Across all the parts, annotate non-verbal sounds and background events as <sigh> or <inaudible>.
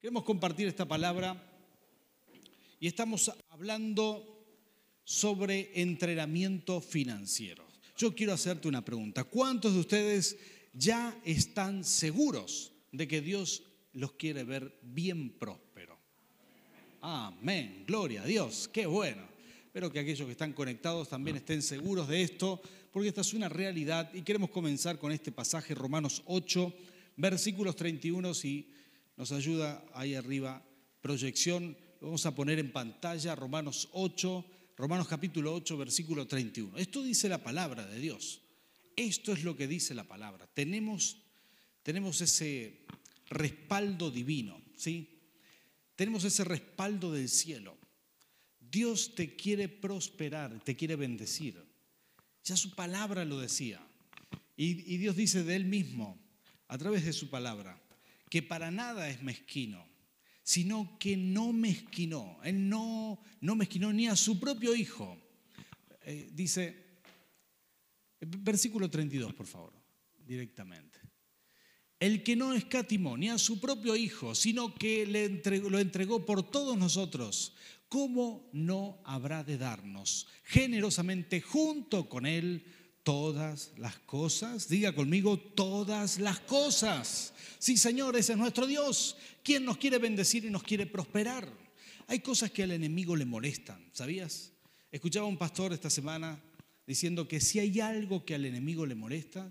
Queremos compartir esta palabra y estamos hablando sobre entrenamiento financiero. Yo quiero hacerte una pregunta. ¿Cuántos de ustedes ya están seguros de que Dios los quiere ver bien próspero? Amén. Gloria a Dios. Qué bueno. Espero que aquellos que están conectados también estén seguros de esto, porque esta es una realidad y queremos comenzar con este pasaje, Romanos 8, versículos 31 y nos ayuda ahí arriba, proyección, lo vamos a poner en pantalla, Romanos 8, Romanos capítulo 8, versículo 31. Esto dice la palabra de Dios. Esto es lo que dice la palabra. Tenemos, tenemos ese respaldo divino, ¿sí? Tenemos ese respaldo del cielo. Dios te quiere prosperar, te quiere bendecir. Ya su palabra lo decía. Y, y Dios dice de Él mismo, a través de su palabra, que para nada es mezquino, sino que no mezquinó. Él no, no mezquinó ni a su propio hijo. Eh, dice, versículo 32, por favor, directamente. El que no escatimó ni a su propio hijo, sino que le entregó, lo entregó por todos nosotros, ¿cómo no habrá de darnos generosamente junto con él todas las cosas. Diga conmigo, todas las cosas. Sí, Señor, ese es nuestro Dios, quien nos quiere bendecir y nos quiere prosperar. Hay cosas que al enemigo le molestan, ¿sabías? Escuchaba a un pastor esta semana diciendo que si hay algo que al enemigo le molesta,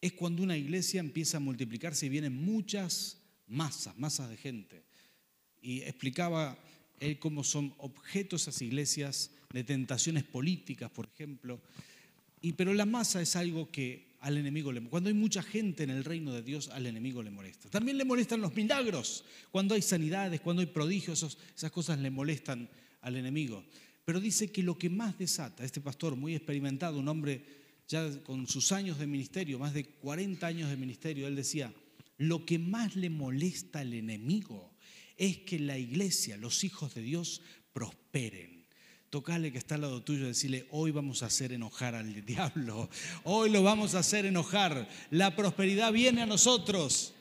es cuando una iglesia empieza a multiplicarse y vienen muchas masas, masas de gente. Y explicaba él cómo son objetos esas iglesias de tentaciones políticas, por ejemplo, y, pero la masa es algo que al enemigo le Cuando hay mucha gente en el reino de Dios, al enemigo le molesta. También le molestan los milagros. Cuando hay sanidades, cuando hay prodigios, esas cosas le molestan al enemigo. Pero dice que lo que más desata, este pastor muy experimentado, un hombre ya con sus años de ministerio, más de 40 años de ministerio, él decía, lo que más le molesta al enemigo es que la iglesia, los hijos de Dios, prosperen Tocale que está al lado tuyo y decirle, hoy vamos a hacer enojar al diablo, hoy lo vamos a hacer enojar, la prosperidad viene a nosotros.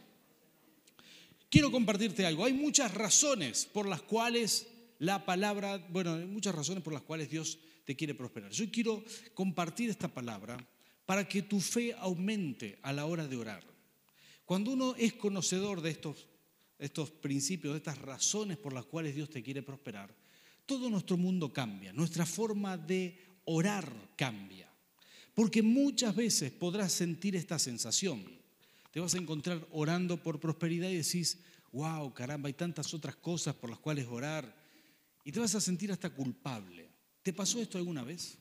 Quiero compartirte algo, hay muchas razones por las cuales la palabra, bueno, hay muchas razones por las cuales Dios te quiere prosperar. Yo quiero compartir esta palabra para que tu fe aumente a la hora de orar. Cuando uno es conocedor de estos, estos principios, de estas razones por las cuales Dios te quiere prosperar, todo nuestro mundo cambia, nuestra forma de orar cambia. Porque muchas veces podrás sentir esta sensación. Te vas a encontrar orando por prosperidad y decís, wow, caramba, hay tantas otras cosas por las cuales orar. Y te vas a sentir hasta culpable. ¿Te pasó esto alguna vez?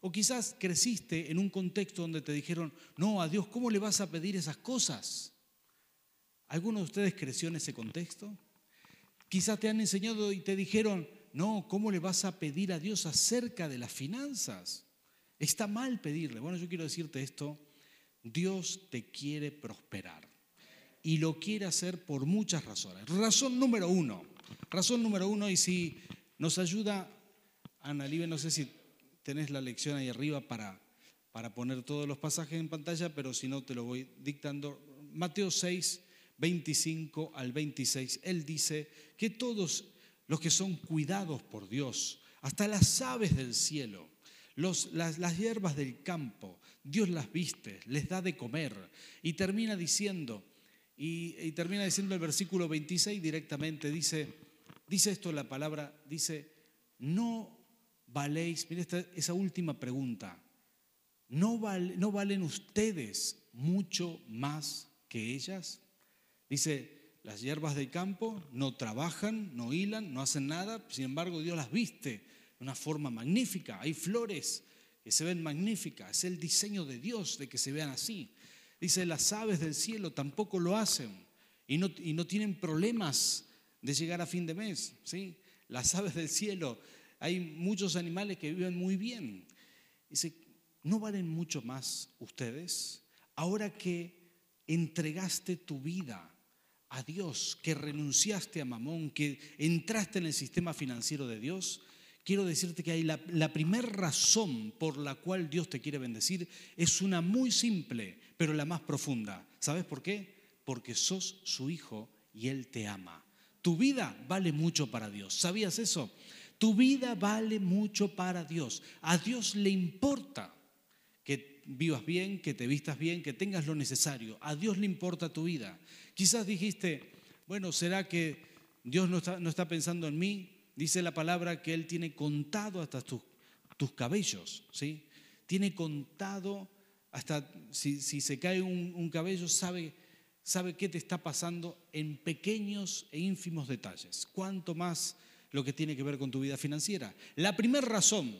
O quizás creciste en un contexto donde te dijeron, no, a Dios, ¿cómo le vas a pedir esas cosas? ¿Alguno de ustedes creció en ese contexto? Quizás te han enseñado y te dijeron, no, ¿cómo le vas a pedir a Dios acerca de las finanzas? Está mal pedirle. Bueno, yo quiero decirte esto, Dios te quiere prosperar y lo quiere hacer por muchas razones. Razón número uno, razón número uno, y si nos ayuda, Ana Libe, no sé si tenés la lección ahí arriba para, para poner todos los pasajes en pantalla, pero si no te lo voy dictando. Mateo 6, 25 al 26, Él dice que todos los que son cuidados por Dios, hasta las aves del cielo, las, las, hierbas del campo, Dios las viste, les da de comer. Y termina diciendo, y, termina diciendo el versículo 26 directamente, dice, dice esto la palabra, dice, no valéis, mire esa última pregunta, ¿no, ¿no valen ustedes mucho más que ellas? Dice, las hierbas del campo no trabajan, no hilan, no hacen nada, sin embargo Dios las viste de una forma magnífica. Hay flores que se ven magníficas, es el diseño de Dios de que se vean así. Dice, las aves del cielo tampoco lo hacen y no, y no tienen problemas de llegar a fin de mes. ¿sí? Las aves del cielo, hay muchos animales que viven muy bien. Dice, ¿no valen mucho más ustedes? Ahora que entregaste tu vida a Dios, que renunciaste a Mamón, que entraste en el sistema financiero de Dios, quiero decirte que hay la, la primera razón por la cual Dios te quiere bendecir es una muy simple, pero la más profunda. ¿Sabes por qué? Porque sos su hijo y Él te ama. Tu vida vale mucho para Dios. ¿Sabías eso? Tu vida vale mucho para Dios. A Dios le importa que vivas bien, que te vistas bien, que tengas lo necesario. A Dios le importa tu vida. Quizás dijiste, bueno, ¿será que Dios no está, no está pensando en mí? Dice la palabra que Él tiene contado hasta tus, tus cabellos, ¿sí? Tiene contado hasta si, se cae un, cabello, sabe, sabe qué te está pasando en pequeños e ínfimos detalles. Cuánto más lo que tiene que ver con tu vida financiera. La primera razón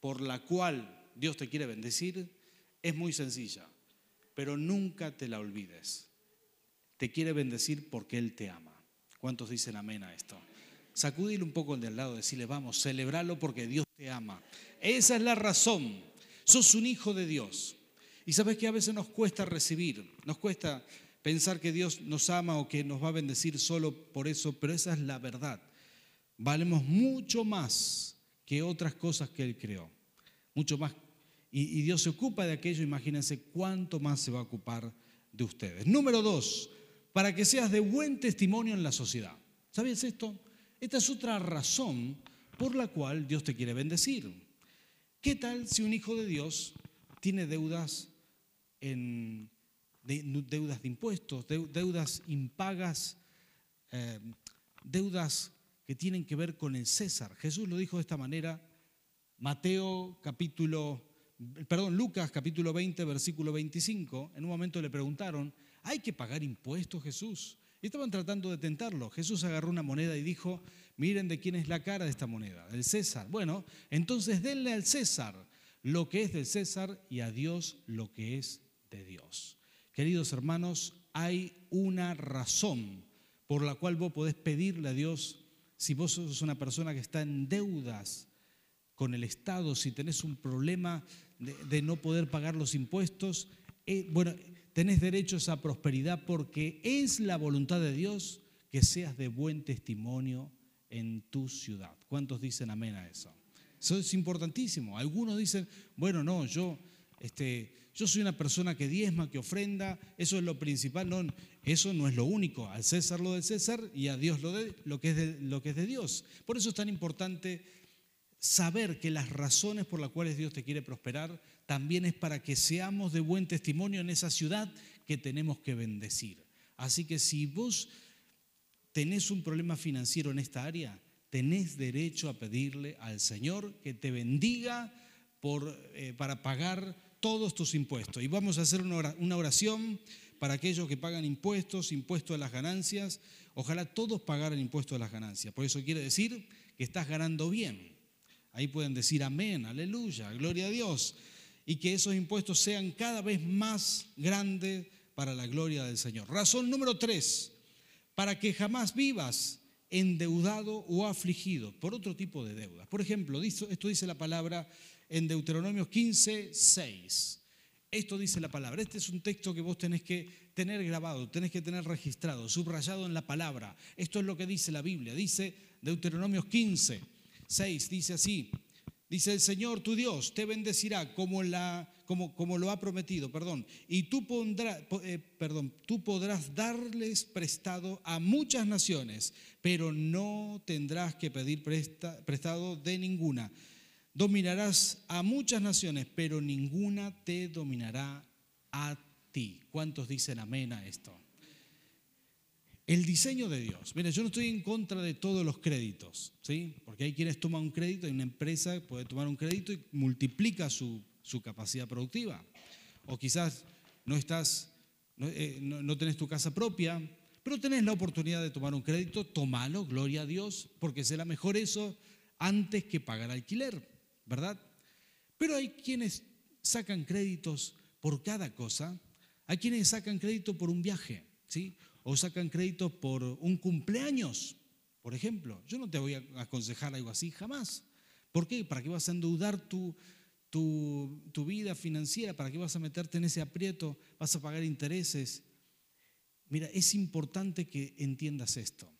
por la cual Dios te quiere bendecir es muy sencilla, pero nunca te la olvides. Te quiere bendecir porque Él te ama. ¿Cuántos dicen amén a esto? Sacúdile un poco el del lado, decirle, vamos, celebralo porque Dios te ama. Esa es la razón. Sos un hijo de Dios. Y sabes que a veces nos cuesta recibir, nos cuesta pensar que Dios nos ama o que nos va a bendecir solo por eso, pero esa es la verdad. Valemos mucho más que otras cosas que Él creó. Mucho más. Y, Dios se ocupa de aquello, imagínense cuánto más se va a ocupar de ustedes. Número dos, para que seas de buen testimonio en la sociedad. ¿Sabías esto? Esta es otra razón por la cual Dios te quiere bendecir. ¿Qué tal si un hijo de Dios tiene deudas en deudas de impuestos, deudas impagas, eh, deudas que tienen que ver con el César. Jesús lo dijo de esta manera, Mateo capítulo, perdón, Lucas capítulo 20, versículo 25, en un momento le preguntaron, ¿hay que pagar impuestos Jesús? Y estaban tratando de tentarlo. Jesús agarró una moneda y dijo, miren de quién es la cara de esta moneda, del César. Bueno, entonces denle al César lo que es del César y a Dios lo que es de Dios. Queridos hermanos, hay una razón por la cual vos podés pedirle a Dios, si vos sos una persona que está en deudas con el Estado, si tenés un problema de, no poder pagar los impuestos, eh, bueno, tenés derecho a prosperidad porque es la voluntad de Dios que seas de buen testimonio en tu ciudad. ¿Cuántos dicen amén a eso? Eso es importantísimo. Algunos dicen, bueno, no, yo este, yo soy una persona que diezma, que ofrenda, eso es lo principal, no, eso no es lo único, al César lo del César y a Dios lo, de, lo, que es de, lo que es de Dios. Por eso es tan importante saber que las razones por las cuales Dios te quiere prosperar también es para que seamos de buen testimonio en esa ciudad que tenemos que bendecir. Así que si vos tenés un problema financiero en esta área, tenés derecho a pedirle al Señor que te bendiga eh, para pagar todos tus impuestos. Y vamos a hacer una oración para aquellos que pagan impuestos, impuestos a las ganancias. Ojalá todos pagaran impuestos a las ganancias. Por eso quiere decir que estás ganando bien. Ahí pueden decir amén, aleluya, gloria a Dios. Y que esos impuestos sean cada vez más grandes para la gloria del Señor. Razón número tres, para que jamás vivas endeudado o afligido por otro tipo de deudas. Por ejemplo, esto dice la palabra en Deuteronomio 15, 6. Esto dice la palabra. Este es un texto que vos tenés que tener grabado, tenés que tener registrado, subrayado en la palabra. Esto es lo que dice la Biblia. Dice Deuteronomio 15, 6. Dice así. Dice el Señor tu Dios te bendecirá como, la, como, como lo ha prometido, perdón. Y tú, eh, perdón, tú podrás darles prestado a muchas naciones, pero no tendrás que pedir prestado de ninguna Dominarás a muchas naciones, pero ninguna te dominará a ti. ¿Cuántos dicen amén a esto? El diseño de Dios. Mira, yo no estoy en contra de todos los créditos, ¿sí? Porque hay quienes toman un crédito, hay una empresa que puede tomar un crédito y multiplica su, capacidad productiva. O quizás no estás, no, eh, no tenés tu casa propia, pero tenés la oportunidad de tomar un crédito, tomalo, gloria a Dios, porque será mejor eso antes que pagar alquiler. ¿verdad? Pero hay quienes sacan créditos por cada cosa, hay quienes sacan crédito por un viaje, ¿sí? O sacan crédito por un cumpleaños, por ejemplo. Yo no te voy a aconsejar algo así jamás. ¿Por qué? ¿Para qué vas a endeudar tu, tu, tu vida financiera? ¿Para qué vas a meterte en ese aprieto? ¿Vas a pagar intereses? Mira, es importante que entiendas esto.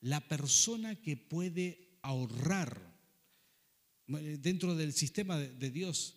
La persona que puede ahorrar dentro del sistema de Dios,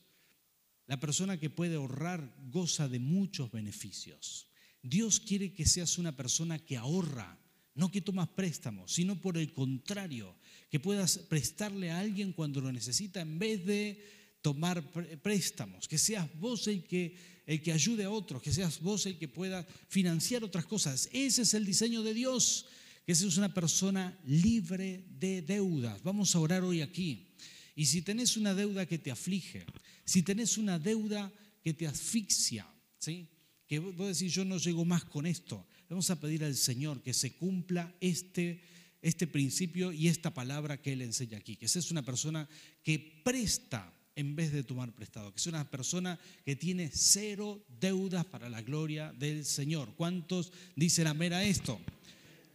la persona que puede ahorrar goza de muchos beneficios. Dios quiere que seas una persona que ahorra, no que tomas préstamos, sino por el contrario, que puedas prestarle a alguien cuando lo necesita en vez de tomar préstamos, que seas vos el que, el que ayude a otros, que seas vos el que pueda financiar otras cosas. Ese es el diseño de Dios, que seas una persona libre de deudas. Vamos a orar hoy aquí. Y si tenés una deuda que te aflige, si tenés una deuda que te asfixia, ¿sí? Que vos decís, yo no llego más con esto, vamos a pedir al Señor que se cumpla este, este principio y esta palabra que Él enseña aquí, que seas una persona que presta en vez de tomar prestado, que sea una persona que tiene cero deudas para la gloria del Señor. ¿Cuántos dicen amén a esto?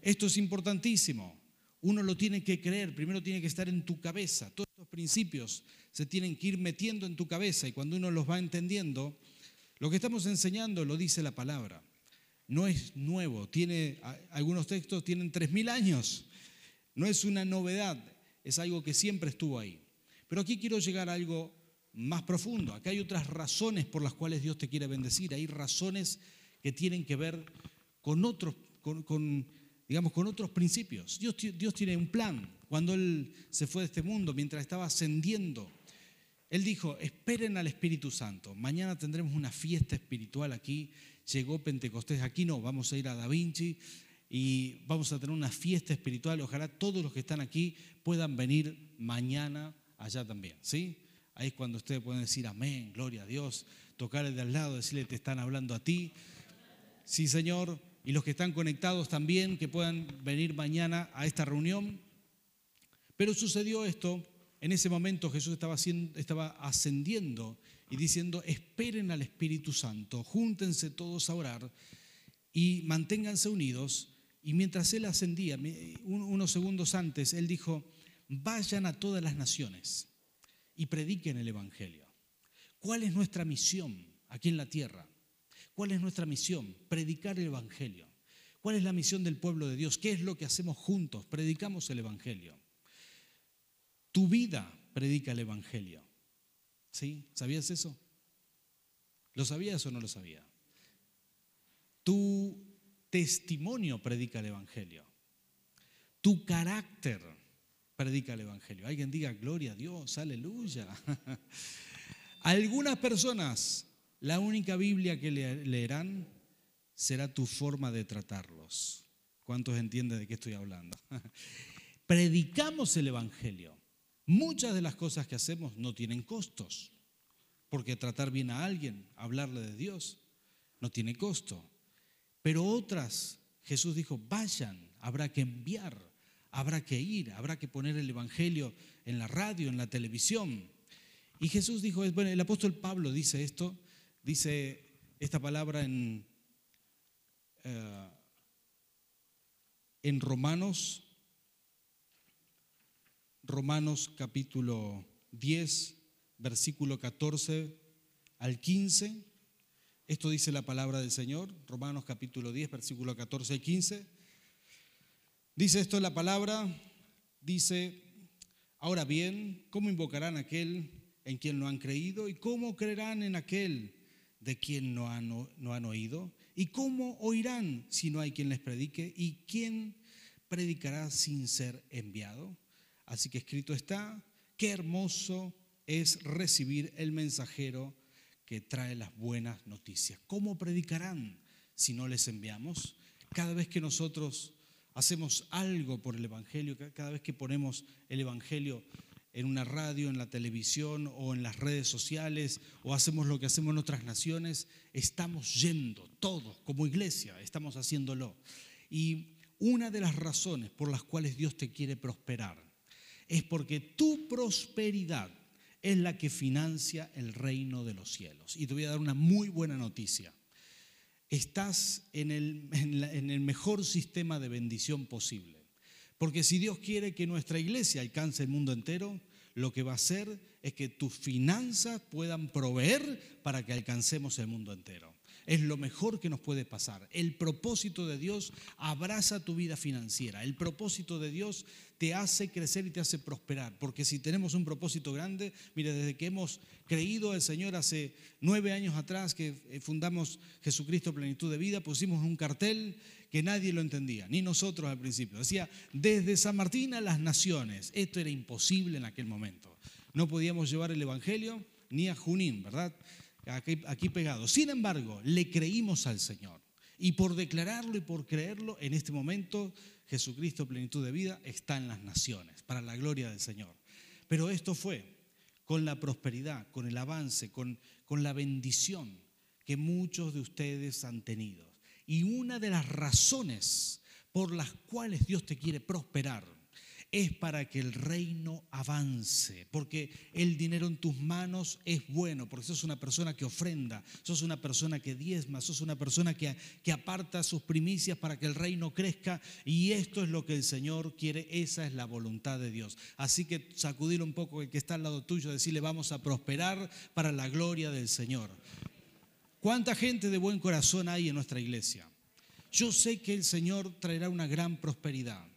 Esto es importantísimo. Uno lo tiene que creer, primero tiene que estar en tu cabeza. Todos estos principios se tienen que ir metiendo en tu cabeza y cuando uno los va entendiendo, lo que estamos enseñando lo dice la palabra. No es nuevo, tiene algunos textos tienen 3000 años. No es una novedad, es algo que siempre estuvo ahí. Pero aquí quiero llegar a algo más profundo. Acá hay otras razones por las cuales Dios te quiere bendecir. Hay razones que tienen que ver con otros, con, digamos, con otros principios. Dios, Dios tiene un plan. Cuando Él se fue de este mundo, mientras estaba ascendiendo, Él dijo, esperen al Espíritu Santo. Mañana tendremos una fiesta espiritual aquí. Llegó Pentecostés. Aquí no, vamos a ir a Da Vinci y vamos a tener una fiesta espiritual. Ojalá todos los que están aquí puedan venir mañana allá también, ¿sí? Ahí es cuando ustedes pueden decir amén, gloria a Dios, tocarle de al lado, decirle te están hablando a ti. Sí, Señor, y los que están conectados también, que puedan venir mañana a esta reunión. Pero sucedió esto, en ese momento Jesús estaba, ascendiendo y diciendo, esperen al Espíritu Santo, júntense todos a orar y manténganse unidos. Y mientras él ascendía, unos segundos antes, él dijo, vayan a todas las naciones y prediquen el Evangelio. ¿Cuál es nuestra misión aquí en la tierra? ¿Cuál es nuestra misión? Predicar el Evangelio. ¿Cuál es la misión del pueblo de Dios? ¿Qué es lo que hacemos juntos? Predicamos el Evangelio. Tu vida predica el Evangelio. ¿Sí? ¿Sabías eso? ¿Lo sabías o no lo sabías? Tu testimonio predica el Evangelio. Tu carácter predica el Evangelio. Alguien diga, gloria a Dios, aleluya. <laughs> Algunas personas, la única Biblia que leerán será tu forma de tratarlos. ¿Cuántos entienden de qué estoy hablando? <laughs> Predicamos el Evangelio. Muchas de las cosas que hacemos no tienen costos, porque tratar bien a alguien, hablarle de Dios, no tiene costo. Pero otras, Jesús dijo, vayan, habrá que enviar habrá que ir, habrá que poner el Evangelio en la radio, en la televisión. Y Jesús dijo, bueno, el apóstol Pablo dice esto, dice esta palabra en, eh, en Romanos, Romanos capítulo 10, versículo 14 al 15. Esto dice la palabra del Señor, Romanos capítulo 10, versículo 14 al 15. Dice esto la palabra, dice, ahora bien, ¿cómo invocarán a aquel en quien no han creído? ¿Y cómo creerán en aquel de quien no han, no han oído? ¿Y cómo oirán si no hay quien les predique? ¿Y quién predicará sin ser enviado? Así que escrito está, qué hermoso es recibir el mensajero que trae las buenas noticias. ¿Cómo predicarán si no les enviamos? Cada vez que nosotros hacemos algo por el Evangelio, cada vez que ponemos el Evangelio en una radio, en la televisión o en las redes sociales, o hacemos lo que hacemos en otras naciones, estamos yendo, todos como iglesia, estamos haciéndolo. Y una de las razones por las cuales Dios te quiere prosperar es porque tu prosperidad es la que financia el reino de los cielos. Y te voy a dar una muy buena noticia estás en el, en, el mejor sistema de bendición posible. Porque si Dios quiere que nuestra iglesia alcance el mundo entero, lo que va a hacer es que tus finanzas puedan proveer para que alcancemos el mundo entero. Es lo mejor que nos puede pasar. El propósito de Dios abraza tu vida financiera. El propósito de Dios te hace crecer y te hace prosperar. Porque si tenemos un propósito grande, mire, desde que hemos creído al Señor hace nueve años atrás, que eh, fundamos Jesucristo Plenitud de Vida, pusimos un cartel que nadie lo entendía, ni nosotros al principio. Decía, desde San Martín a las naciones. Esto era imposible en aquel momento. No podíamos llevar el Evangelio ni a Junín, ¿verdad? Aquí, aquí pegado. Sin embargo, le creímos al Señor. Y por declararlo y por creerlo, en este momento Jesucristo, plenitud de vida, está en las naciones, para la gloria del Señor. Pero esto fue con la prosperidad, con el avance, con, con la bendición que muchos de ustedes han tenido. Y una de las razones por las cuales Dios te quiere prosperar es para que el reino avance, porque el dinero en tus manos es bueno, porque sos una persona que ofrenda, sos una persona que diezma, sos una persona que, que aparta sus primicias para que el reino crezca y esto es lo que el Señor quiere, esa es la voluntad de Dios. Así que sacudir un poco el que está al lado tuyo, decirle vamos a prosperar para la gloria del Señor. ¿Cuánta gente de buen corazón hay en nuestra iglesia? Yo sé que el Señor traerá una gran prosperidad.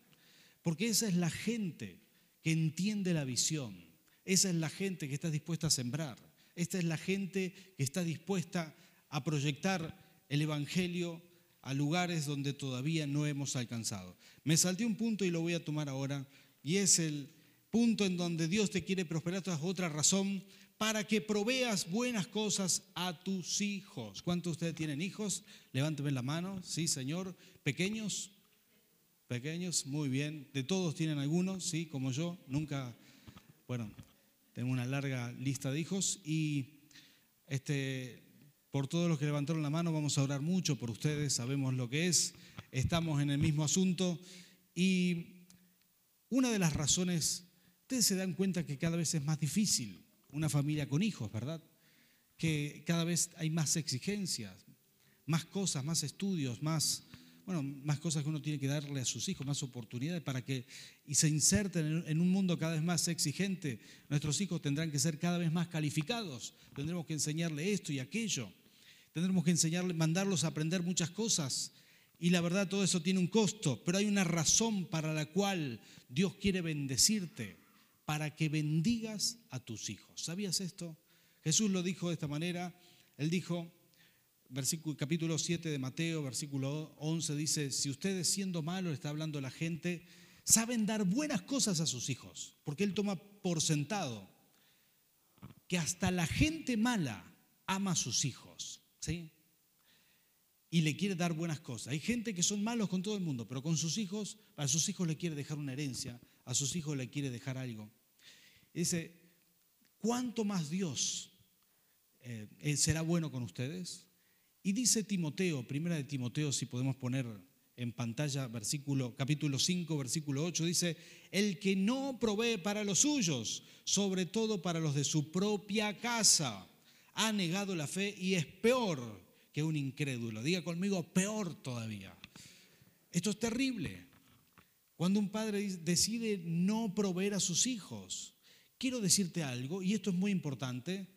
Porque esa es la gente que entiende la visión. Esa es la gente que está dispuesta a sembrar. Esta es la gente que está dispuesta a proyectar el Evangelio a lugares donde todavía no hemos alcanzado. Me salté un punto y lo voy a tomar ahora, y es el punto en donde Dios te quiere prosperar. Esta es otra razón para que proveas buenas cosas a tus hijos. ¿Cuántos de ustedes tienen hijos? Levánteme la mano. Sí, Señor. ¿Pequeños? Pequeños, muy bien. De todos tienen algunos, sí, como yo. Nunca, bueno, tengo una larga lista de hijos y este, por todos los que levantaron la mano vamos a orar mucho por ustedes, sabemos lo que es, estamos en el mismo asunto y una de las razones, ustedes se dan cuenta que cada vez es más difícil una familia con hijos, ¿verdad? Que cada vez hay más exigencias, más cosas, más estudios, más bueno, más cosas que uno tiene que darle a sus hijos, más oportunidades para que y se inserten en un mundo cada vez más exigente. Nuestros hijos tendrán que ser cada vez más calificados. Tendremos que enseñarle esto y aquello. Tendremos que enseñarle, mandarlos a aprender muchas cosas. Y la verdad, todo eso tiene un costo, pero hay una razón para la cual Dios quiere bendecirte, para que bendigas a tus hijos. ¿Sabías esto? Jesús lo dijo de esta manera. Él dijo, versículo, capítulo 7 de Mateo, versículo 11, dice, si ustedes siendo malos, está hablando la gente, saben dar buenas cosas a sus hijos, porque Él toma por sentado que hasta la gente mala ama a sus hijos, ¿sí? Y le quiere dar buenas cosas. Hay gente que son malos con todo el mundo, pero con sus hijos, a sus hijos le quiere dejar una herencia, a sus hijos le quiere dejar algo. dice, ¿cuánto más Dios eh, será bueno con ustedes? Y dice Timoteo, primera de Timoteo, si podemos poner en pantalla versículo capítulo 5, versículo 8 dice, "El que no provee para los suyos, sobre todo para los de su propia casa, ha negado la fe y es peor que un incrédulo." Diga conmigo, peor todavía. Esto es terrible. Cuando un padre decide no proveer a sus hijos, quiero decirte algo y esto es muy importante,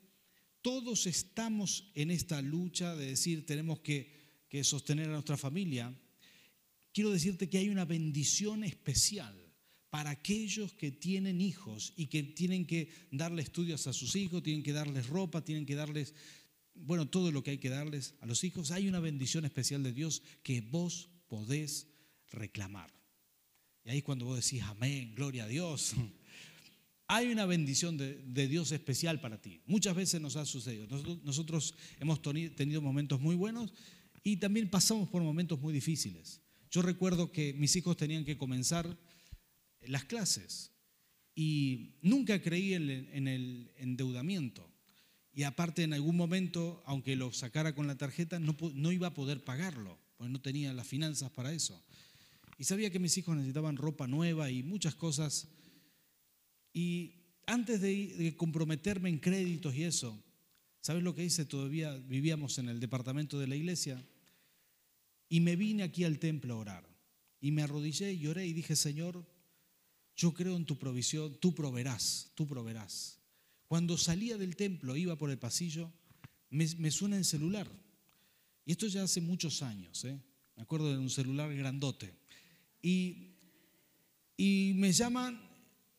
todos estamos en esta lucha de decir tenemos que, sostener a nuestra familia. Quiero decirte que hay una bendición especial para aquellos que tienen hijos y que tienen que darle estudios a sus hijos, tienen que darles ropa, tienen que darles, bueno, todo lo que hay que darles a los hijos. Hay una bendición especial de Dios que vos podés reclamar. Y ahí cuando vos decís, amén, gloria a Dios. Hay una bendición de, Dios especial para ti. Muchas veces nos ha sucedido. Nosotros, hemos tenido momentos muy buenos y también pasamos por momentos muy difíciles. Yo recuerdo que mis hijos tenían que comenzar las clases y nunca creí en, el endeudamiento. Y aparte en algún momento, aunque lo sacara con la tarjeta, no, no iba a poder pagarlo, porque no tenía las finanzas para eso. Y sabía que mis hijos necesitaban ropa nueva y muchas cosas y antes de, comprometerme en créditos y eso, ¿sabes lo que hice? Todavía vivíamos en el departamento de la iglesia y me vine aquí al templo a orar. Y me arrodillé y lloré y dije, Señor, yo creo en tu provisión, tú proveerás, tú proveerás. Cuando salía del templo, iba por el pasillo, me, me suena el celular. Y esto ya hace muchos años, ¿eh? me acuerdo de un celular grandote. Y, y me llaman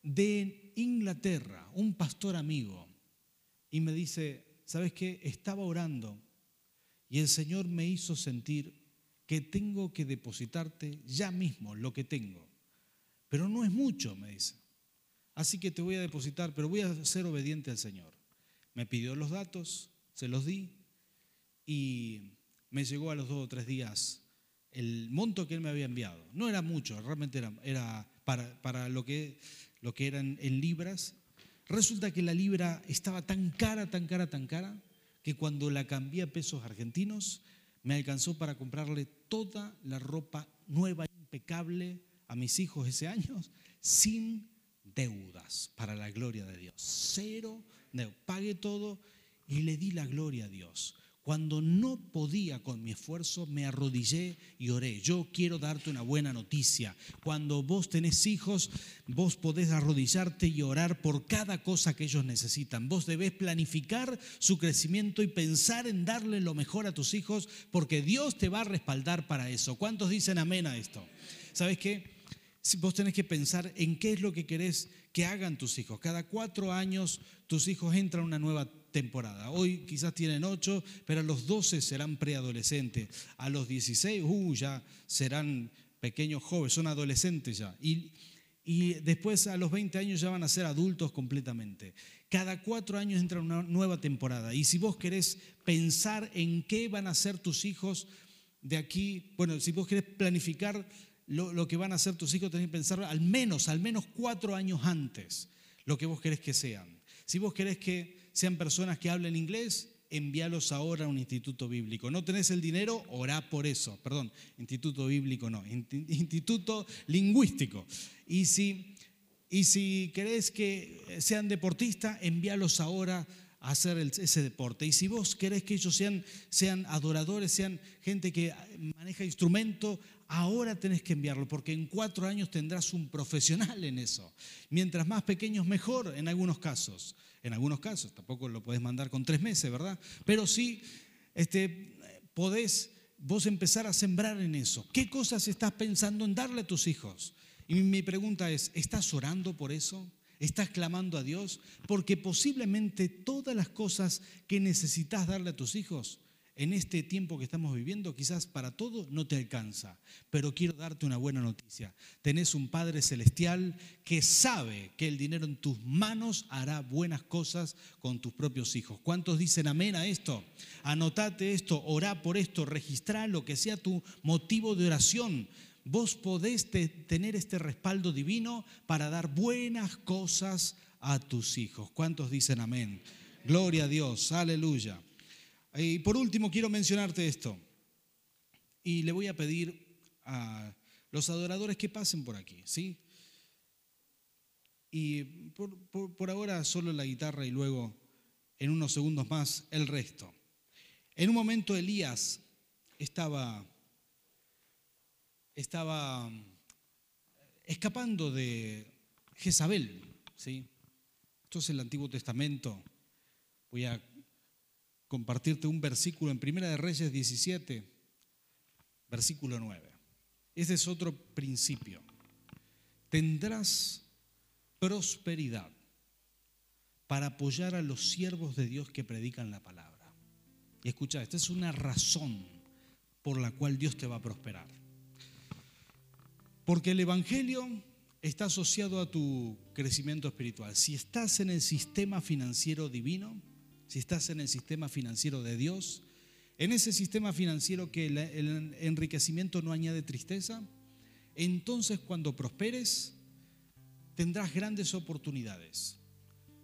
de Inglaterra, un pastor amigo, y me dice, ¿sabes qué? Estaba orando y el Señor me hizo sentir que tengo que depositarte ya mismo lo que tengo. Pero no es mucho, me dice. Así que te voy a depositar, pero voy a ser obediente al Señor. Me pidió los datos, se los di y me llegó a los dos o tres días el monto que él me había enviado. No era mucho, realmente era, para, para, lo, que, lo que eran en libras. Resulta que la libra estaba tan cara, tan cara, tan cara, que cuando la cambié a pesos argentinos, me alcanzó para comprarle toda la ropa nueva, impecable a mis hijos ese año, sin deudas, para la gloria de Dios. Cero deudas. Pagué todo y le di la gloria a Dios. Cuando no podía con mi esfuerzo, me arrodillé y oré. Yo quiero darte una buena noticia. Cuando vos tenés hijos, vos podés arrodillarte y orar por cada cosa que ellos necesitan. Vos debés planificar su crecimiento y pensar en darle lo mejor a tus hijos, porque Dios te va a respaldar para eso. ¿Cuántos dicen amén a esto? ¿Sabes qué? Vos tenés que pensar en qué es lo que querés que hagan tus hijos. Cada cuatro años tus hijos entran a una nueva temporada. Hoy quizás tienen 8, pero a los 12 serán preadolescentes. A los 16, uh, ya serán pequeños jóvenes, son adolescentes ya. Y, y después a los 20 años ya van a ser adultos completamente. Cada cuatro años entra una nueva temporada. Y si vos querés pensar en qué van a ser tus hijos de aquí, bueno, si vos querés planificar lo, lo que van a ser tus hijos, tenés que pensar al menos, al menos cuatro años antes lo que vos querés que sean. Si vos querés que sean personas que hablen inglés, envíalos ahora a un instituto bíblico. No tenés el dinero, orá por eso. Perdón, instituto bíblico no, instituto lingüístico. Y si, y si querés que sean deportistas, envíalos ahora a hacer ese deporte. Y si vos querés que ellos sean, sean adoradores, sean gente que maneja instrumento, ahora tenés que enviarlo, porque en cuatro años tendrás un profesional en eso. Mientras más pequeños, mejor en algunos casos en algunos casos, tampoco lo podés mandar con tres meses, ¿verdad? Pero sí este, podés vos empezar a sembrar en eso. ¿Qué cosas estás pensando en darle a tus hijos? Y mi pregunta es, ¿estás orando por eso? ¿Estás clamando a Dios? Porque posiblemente todas las cosas que necesitas darle a tus hijos en este tiempo que estamos viviendo, quizás para todo no te alcanza, pero quiero darte una buena noticia. Tenés un Padre Celestial que sabe que el dinero en tus manos hará buenas cosas con tus propios hijos. ¿Cuántos dicen amén a esto? Anotate esto, orá por esto, registrá lo que sea tu motivo de oración. Vos podés tener este respaldo divino para dar buenas cosas a tus hijos. ¿Cuántos dicen amén? Gloria a Dios, aleluya. Y por último, quiero mencionarte esto. Y le voy a pedir a los adoradores que pasen por aquí, ¿sí? Y por, ahora solo la guitarra y luego en unos segundos más el resto. En un momento Elías estaba, estaba escapando de Jezabel, ¿sí? Esto es el Antiguo Testamento. Voy a compartirte un versículo en Primera de Reyes 17, versículo 9. Ese es otro principio. Tendrás prosperidad para apoyar a los siervos de Dios que predican la palabra. Y escucha, esta es una razón por la cual Dios te va a prosperar. Porque el Evangelio está asociado a tu crecimiento espiritual. Si estás en el sistema financiero divino, si estás en el sistema financiero de Dios, en ese sistema financiero que el enriquecimiento no añade tristeza, entonces cuando prosperes tendrás grandes oportunidades.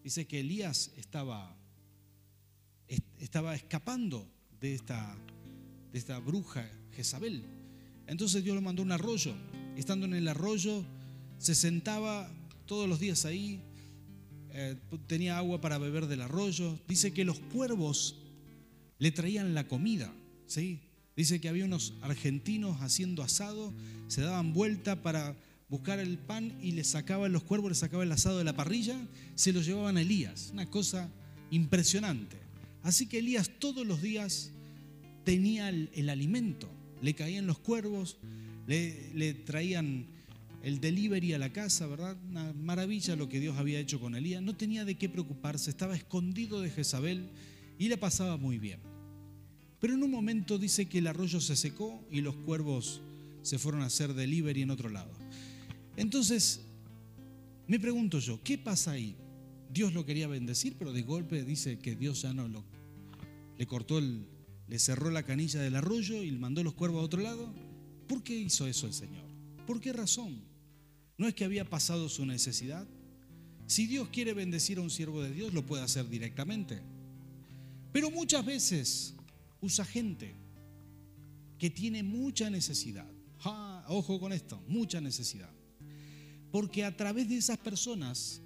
Dice que Elías estaba, estaba escapando de esta, de esta bruja Jezabel. Entonces Dios lo mandó un arroyo. Estando en el arroyo, se sentaba todos los días ahí, eh, tenía agua para beber del arroyo. Dice que los cuervos le traían la comida, ¿sí? Dice que había unos argentinos haciendo asado, se daban vuelta para buscar el pan y le sacaban los cuervos, le sacaban el asado de la parrilla, se lo llevaban a Elías. Una cosa impresionante. Así que Elías todos los días tenía el, alimento. Le caían los cuervos, le, le, traían el delivery a la casa, ¿verdad? Una maravilla lo que Dios había hecho con Elías. No tenía de qué preocuparse, estaba escondido de Jezabel y le pasaba muy bien. Pero en un momento dice que el arroyo se secó y los cuervos se fueron a hacer delivery en otro lado. Entonces, me pregunto yo, ¿qué pasa ahí? Dios lo quería bendecir, pero de golpe dice que Dios ya no lo le cortó el le cerró la canilla del arroyo y le mandó los cuervos a otro lado. ¿Por qué hizo eso el Señor? ¿Por qué razón? ¿No es que había pasado su necesidad? Si Dios quiere bendecir a un siervo de Dios, lo puede hacer directamente. Pero muchas veces usa gente que tiene mucha necesidad. ojo con esto, mucha necesidad. Porque a través de esas personas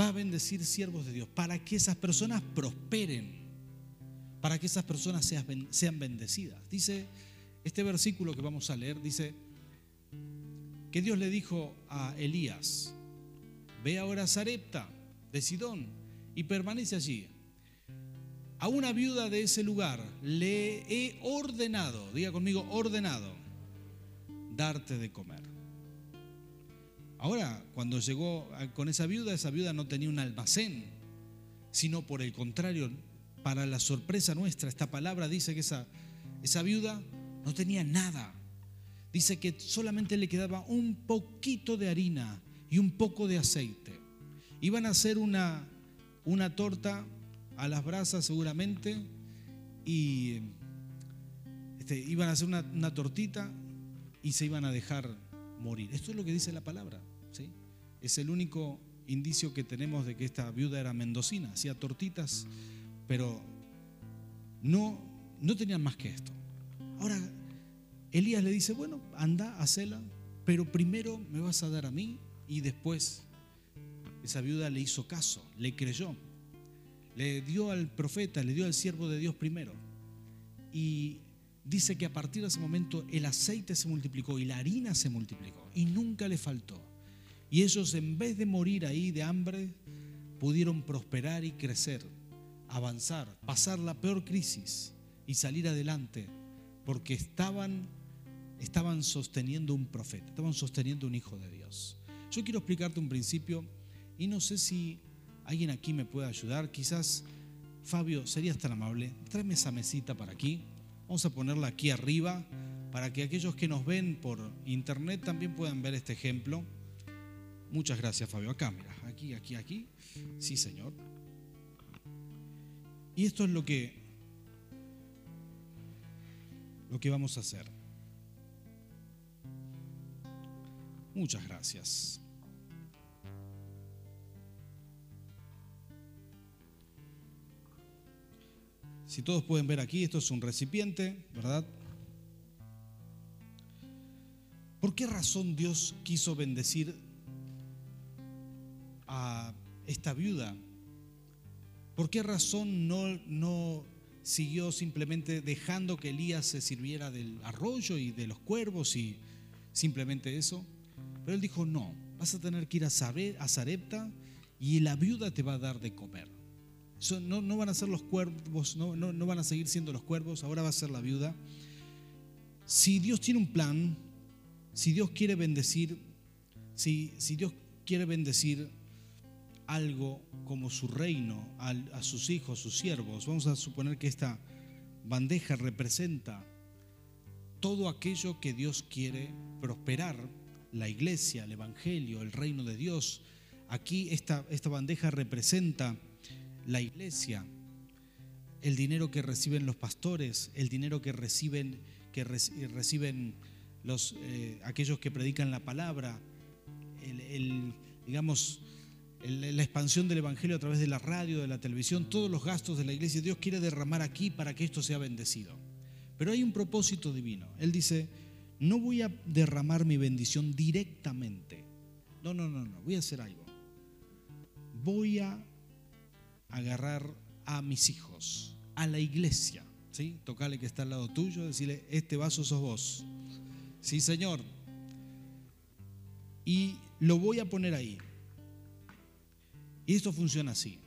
va a bendecir siervos de Dios para que esas personas prosperen, para que esas personas sean bendecidas. Dice este versículo que vamos a leer, dice que Dios le dijo a Elías, ve ahora a Sarepta de Sidón y permanece allí. A una viuda de ese lugar le he ordenado, diga conmigo, ordenado, darte de comer. Ahora, cuando llegó con esa viuda, esa viuda no tenía un almacén, sino por el contrario, para la sorpresa nuestra, esta palabra dice que esa, esa viuda no tenía nada. Dice que solamente le quedaba un poquito de harina y un poco de aceite. Iban a hacer una, una torta a las brasas seguramente y este, iban a hacer una, una tortita y se iban a dejar morir. Esto es lo que dice la palabra. ¿sí? Es el único indicio que tenemos de que esta viuda era mendocina, hacía tortitas, pero no, no tenían más que esto. Ahora, Elías le dice, bueno, anda, hacela, pero primero me vas a dar a mí y después esa viuda le hizo caso, le creyó, le dio al profeta, le dio al siervo de Dios primero. Y dice que a partir de ese momento el aceite se multiplicó y la harina se multiplicó y nunca le faltó. Y ellos en vez de morir ahí de hambre, pudieron prosperar y crecer, avanzar, pasar la peor crisis y salir adelante, porque estaban, estaban sosteniendo un profeta, estaban sosteniendo un hijo de Dios. Yo quiero explicarte un principio y no sé si alguien aquí me puede ayudar. Quizás, Fabio, serías tan amable, tráeme esa mesita para aquí. Vamos a ponerla aquí arriba para que aquellos que nos ven por internet también puedan ver este ejemplo. Muchas gracias, Fabio. Acá, mira, aquí, aquí, aquí. Sí, Señor. Y esto es lo que lo que vamos a hacer. Muchas gracias. Si todos pueden ver aquí, esto es un recipiente, ¿verdad? ¿Por qué razón Dios quiso bendecir a esta viuda? ¿Por qué razón no, no siguió simplemente dejando que Elías se sirviera del arroyo y de los cuervos y simplemente eso? Pero él dijo, no, vas a tener que ir a Zarepta y la viuda te va a dar de comer no, van a ser los cuervos, no, van a seguir siendo los cuervos, ahora va a ser la viuda. Si Dios tiene un plan, si Dios quiere bendecir, si, Dios quiere bendecir algo como su reino a sus hijos, sus siervos, vamos a suponer que esta bandeja representa todo aquello que Dios quiere prosperar, la iglesia, el evangelio, el reino de Dios. Aquí esta, esta bandeja representa la iglesia, el dinero que reciben los pastores, el dinero que reciben, que reciben los, eh, aquellos que predican la palabra, el, digamos, la expansión del Evangelio a través de la radio, de la televisión, todos los gastos de la iglesia, Dios quiere derramar aquí para que esto sea bendecido. Pero hay un propósito divino. Él dice, no voy a derramar mi bendición directamente. No, no, no, no, voy a hacer algo. Voy a agarrar a mis hijos, a la iglesia, ¿sí? Tocale que está al lado tuyo, decirle, este vaso sos vos. Sí, Señor. Y lo voy a poner ahí. Y esto funciona así.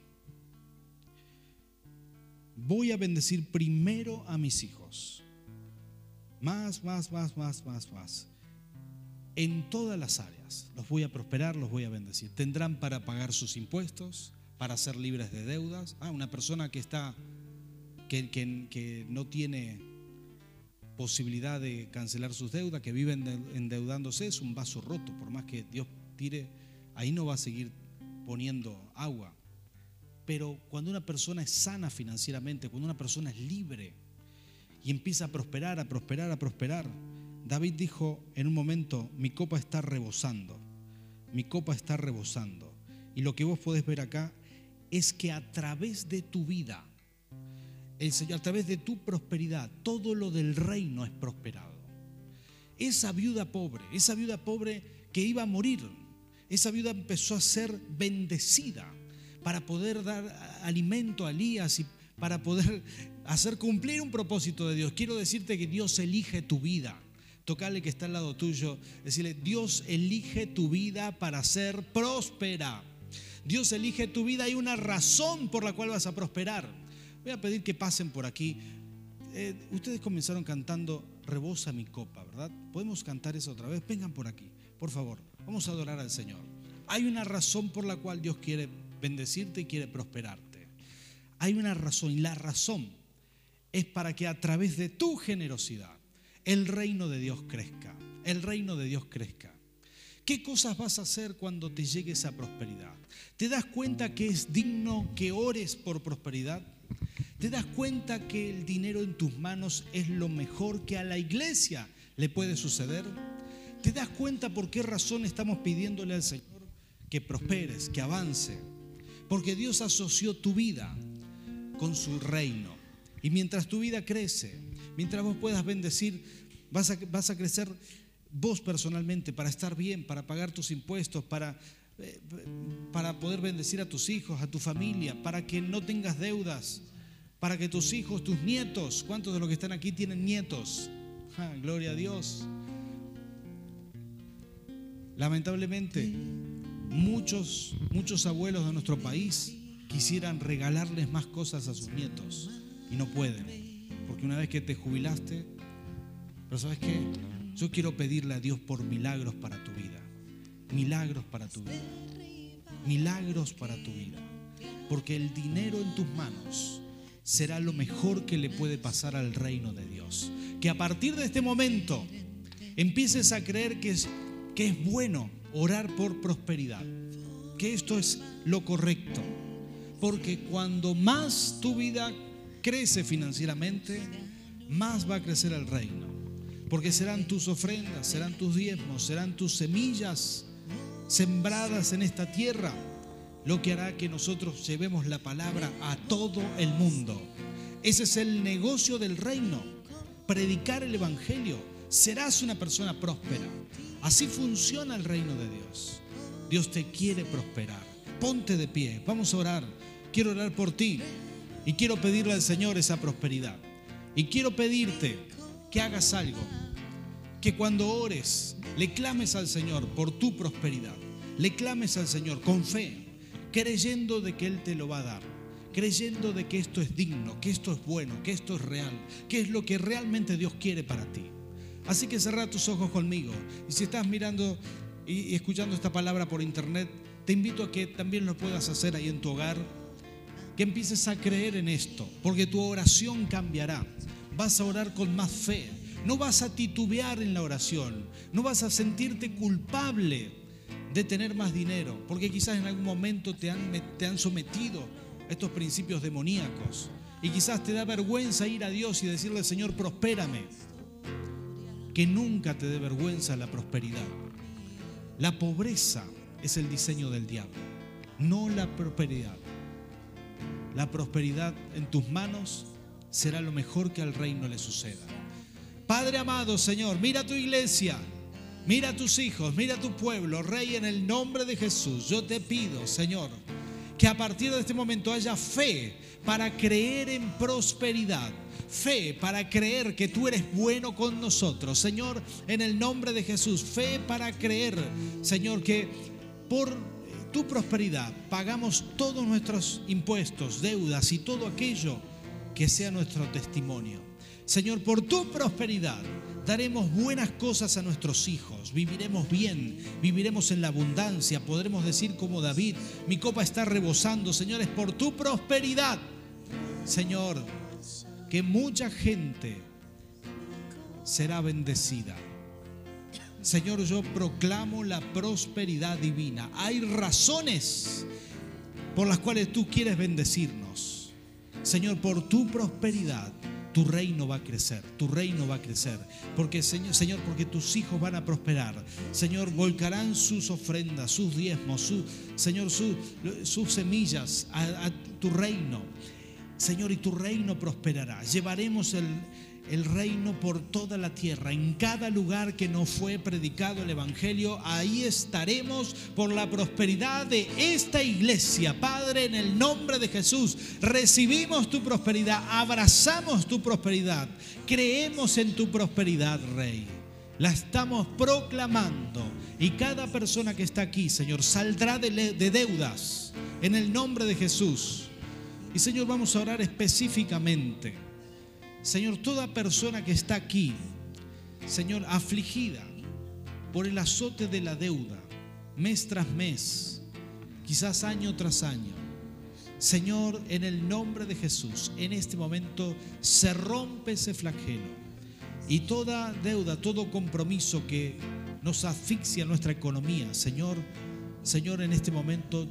voy a bendecir primero a mis hijos. Más, más, más, más, más, más. En todas las áreas. Los voy a prosperar, los voy a bendecir. Tendrán para pagar sus impuestos, para ser libres de deudas. Ah, una persona que está, que, que no tiene posibilidad de cancelar sus deudas, que vive endeudándose, es un vaso roto. Por más que Dios tire, ahí no va a seguir poniendo agua. Pero cuando una persona es sana financieramente, cuando una persona es libre y empieza a prosperar, a prosperar, a prosperar, David dijo en un momento, mi copa está rebosando, mi copa está rebosando. Y lo que vos podés ver acá es que a través de tu vida, el Señor, a través de tu prosperidad, todo lo del reino es prosperado. Esa viuda pobre, esa viuda pobre que iba a morir, esa viuda empezó a ser bendecida para poder dar alimento a Elías y para poder hacer cumplir un propósito de Dios. Quiero decirte que Dios elige tu vida. Tocarle que está al lado tuyo, decirle, Dios elige tu vida para ser próspera. Dios elige tu vida, hay una razón por la cual vas a prosperar. Voy a pedir que pasen por aquí. Eh, ustedes comenzaron cantando Rebosa mi copa, ¿verdad? ¿Podemos cantar eso otra vez? Vengan por aquí, por favor. Vamos a adorar al Señor. Hay una razón por la cual Dios quiere bendecirte y quiere prosperarte. Hay una razón y la razón es para que a través de tu generosidad el reino de Dios crezca. El reino de Dios crezca. ¿Qué cosas vas a hacer cuando te llegue esa prosperidad? ¿Te das cuenta que es digno que ores por prosperidad? ¿Te das cuenta que el dinero en tus manos es lo mejor que a la iglesia le puede suceder? ¿Te das cuenta por qué razón estamos pidiéndole al Señor que prosperes, que avance? Porque Dios asoció tu vida con su reino. Y mientras tu vida crece, mientras vos puedas bendecir, vas a, crecer vos personalmente para estar bien, para pagar tus impuestos, para, eh, para poder bendecir a tus hijos, a tu familia, para que no tengas deudas, para que tus hijos, tus nietos, ¿cuántos de los que están aquí tienen nietos? gloria a Dios. Lamentablemente, Muchos, muchos abuelos de nuestro país quisieran regalarles más cosas a sus nietos y no pueden, porque una vez que te jubilaste, pero ¿sabes qué? Yo quiero pedirle a Dios por milagros para tu vida, milagros para tu vida, milagros para tu vida, porque el dinero en tus manos será lo mejor que le puede pasar al reino de Dios. Que a partir de este momento empieces a creer que es, que es bueno orar por prosperidad, que esto es lo correcto, porque cuando más tu vida crece financieramente, más va a crecer el reino, porque serán tus ofrendas, serán tus diezmos, serán tus semillas sembradas en esta tierra, lo que hará que nosotros llevemos la palabra a todo el mundo. Ese es el negocio del reino, predicar el Evangelio. Serás una persona próspera. Así funciona el reino de Dios. Dios te quiere prosperar. Ponte de pie. Vamos a orar. Quiero orar por ti. Y quiero pedirle al Señor esa prosperidad. Y quiero pedirte que hagas algo. Que cuando ores, le clames al Señor por tu prosperidad. Le clames al Señor con fe, creyendo de que Él te lo va a dar. Creyendo de que esto es digno, que esto es bueno, que esto es real, que es lo que realmente Dios quiere para ti. Así que cerra tus ojos conmigo. Y si estás mirando y escuchando esta palabra por internet, te invito a que también lo puedas hacer ahí en tu hogar. Que empieces a creer en esto, porque tu oración cambiará. Vas a orar con más fe. No vas a titubear en la oración. No vas a sentirte culpable de tener más dinero, porque quizás en algún momento te han, te han sometido estos principios demoníacos. Y quizás te da vergüenza ir a Dios y decirle, Señor, prospérame que nunca te dé vergüenza la prosperidad. La pobreza es el diseño del diablo, no la prosperidad. La prosperidad en tus manos será lo mejor que al reino le suceda. Padre amado, Señor, mira tu iglesia, mira a tus hijos, mira a tu pueblo, Rey, en el nombre de Jesús. Yo te pido, Señor, que a partir de este momento haya fe para creer en prosperidad fe para creer que tú eres bueno con nosotros. Señor, en el nombre de Jesús, fe para creer, Señor, que por tu prosperidad pagamos todos nuestros impuestos, deudas y todo aquello que sea nuestro testimonio. Señor, por tu prosperidad daremos buenas cosas a nuestros hijos, viviremos bien, viviremos en la abundancia, podremos decir como David, mi copa está rebosando, Señor, es por tu prosperidad. Señor, que mucha gente será bendecida. Señor, yo proclamo la prosperidad divina. Hay razones por las cuales tú quieres bendecirnos. Señor, por tu prosperidad tu reino va a crecer, tu reino va a crecer. Porque, Señor, porque tus hijos van a prosperar. Señor, volcarán sus ofrendas, sus diezmos, Señor, sus semillas a, a tu reino. Señor, y tu reino prosperará. Llevaremos el, el reino por toda la tierra. En cada lugar que no fue predicado el Evangelio, ahí estaremos por la prosperidad de esta iglesia. Padre, en el nombre de Jesús, recibimos tu prosperidad, abrazamos tu prosperidad, creemos en tu prosperidad, Rey. La estamos proclamando y cada persona que está aquí, Señor, saldrá de, de deudas en el nombre de Jesús. Y Señor, vamos a orar específicamente Señor, toda persona que está aquí, Señor, afligida por el azote de la deuda, mes tras mes, quizás año tras año. Señor, en el nombre de Jesús, en este momento se rompe ese flagelo y toda deuda, todo compromiso que nos asfixia nuestra economía, Señor, Señor, en este momento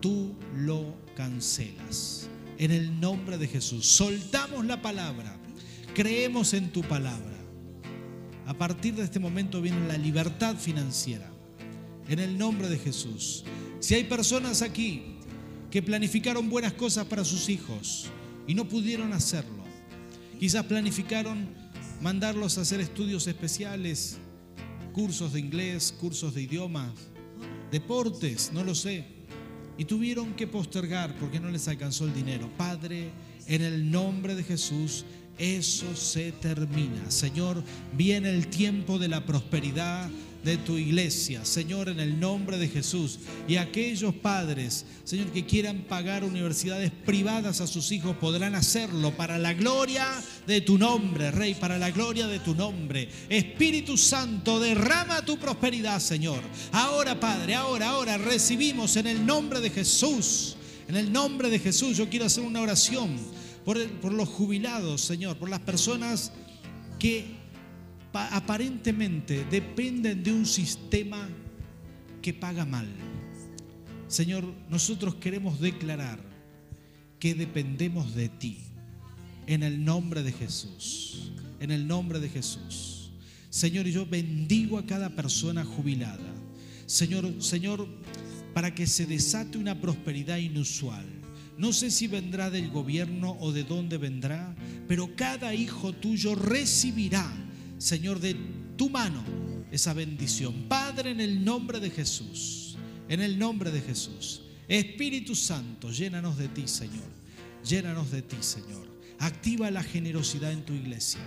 tú lo cancelas. En el nombre de Jesús, soltamos la palabra Creemos en tu palabra. A partir de este momento viene la libertad financiera. En el nombre de Jesús. Si hay personas aquí que planificaron buenas cosas para sus hijos y no pudieron hacerlo, quizás planificaron mandarlos a hacer estudios especiales, cursos de inglés, cursos de idiomas, deportes, no lo sé, y tuvieron que postergar porque no les alcanzó el dinero. Padre, en el nombre de Jesús, eso se termina. Señor, viene el tiempo de la prosperidad de tu iglesia, Señor, en el nombre de Jesús. Y aquellos padres, Señor, que quieran pagar universidades privadas a sus hijos, podrán hacerlo para la gloria de tu nombre, Rey, para la gloria de tu nombre. Espíritu Santo, derrama tu prosperidad, Señor. Ahora, Padre, ahora, ahora recibimos en el nombre de Jesús. En el nombre de Jesús, yo quiero hacer una oración por, los jubilados, Señor, por las personas que aparentemente dependen de un sistema que paga mal. Señor, nosotros queremos declarar que dependemos de ti. En el nombre de Jesús. En el nombre de Jesús. Señor, yo bendigo a cada persona jubilada. Señor, Señor, para que se desate una prosperidad inusual no sé si vendrá del gobierno o de dónde vendrá, pero cada hijo tuyo recibirá, Señor, de tu mano esa bendición. Padre, en el nombre de Jesús, en el nombre de Jesús. Espíritu Santo, llénanos de ti, Señor. Llénanos de ti, Señor. Activa la generosidad en tu iglesia.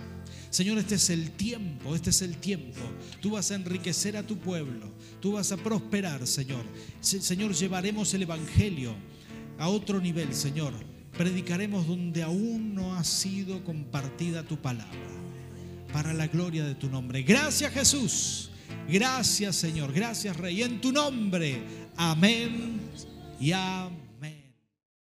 Señor, este es el tiempo, este es el tiempo. Tú vas a enriquecer a tu pueblo, tú vas a prosperar, Señor. Señor, llevaremos el Evangelio a otro nivel, Señor. Predicaremos donde aún no ha sido compartida tu palabra, para la gloria de tu nombre. Gracias Jesús, gracias Señor, gracias Rey, en tu nombre. Amén y amén.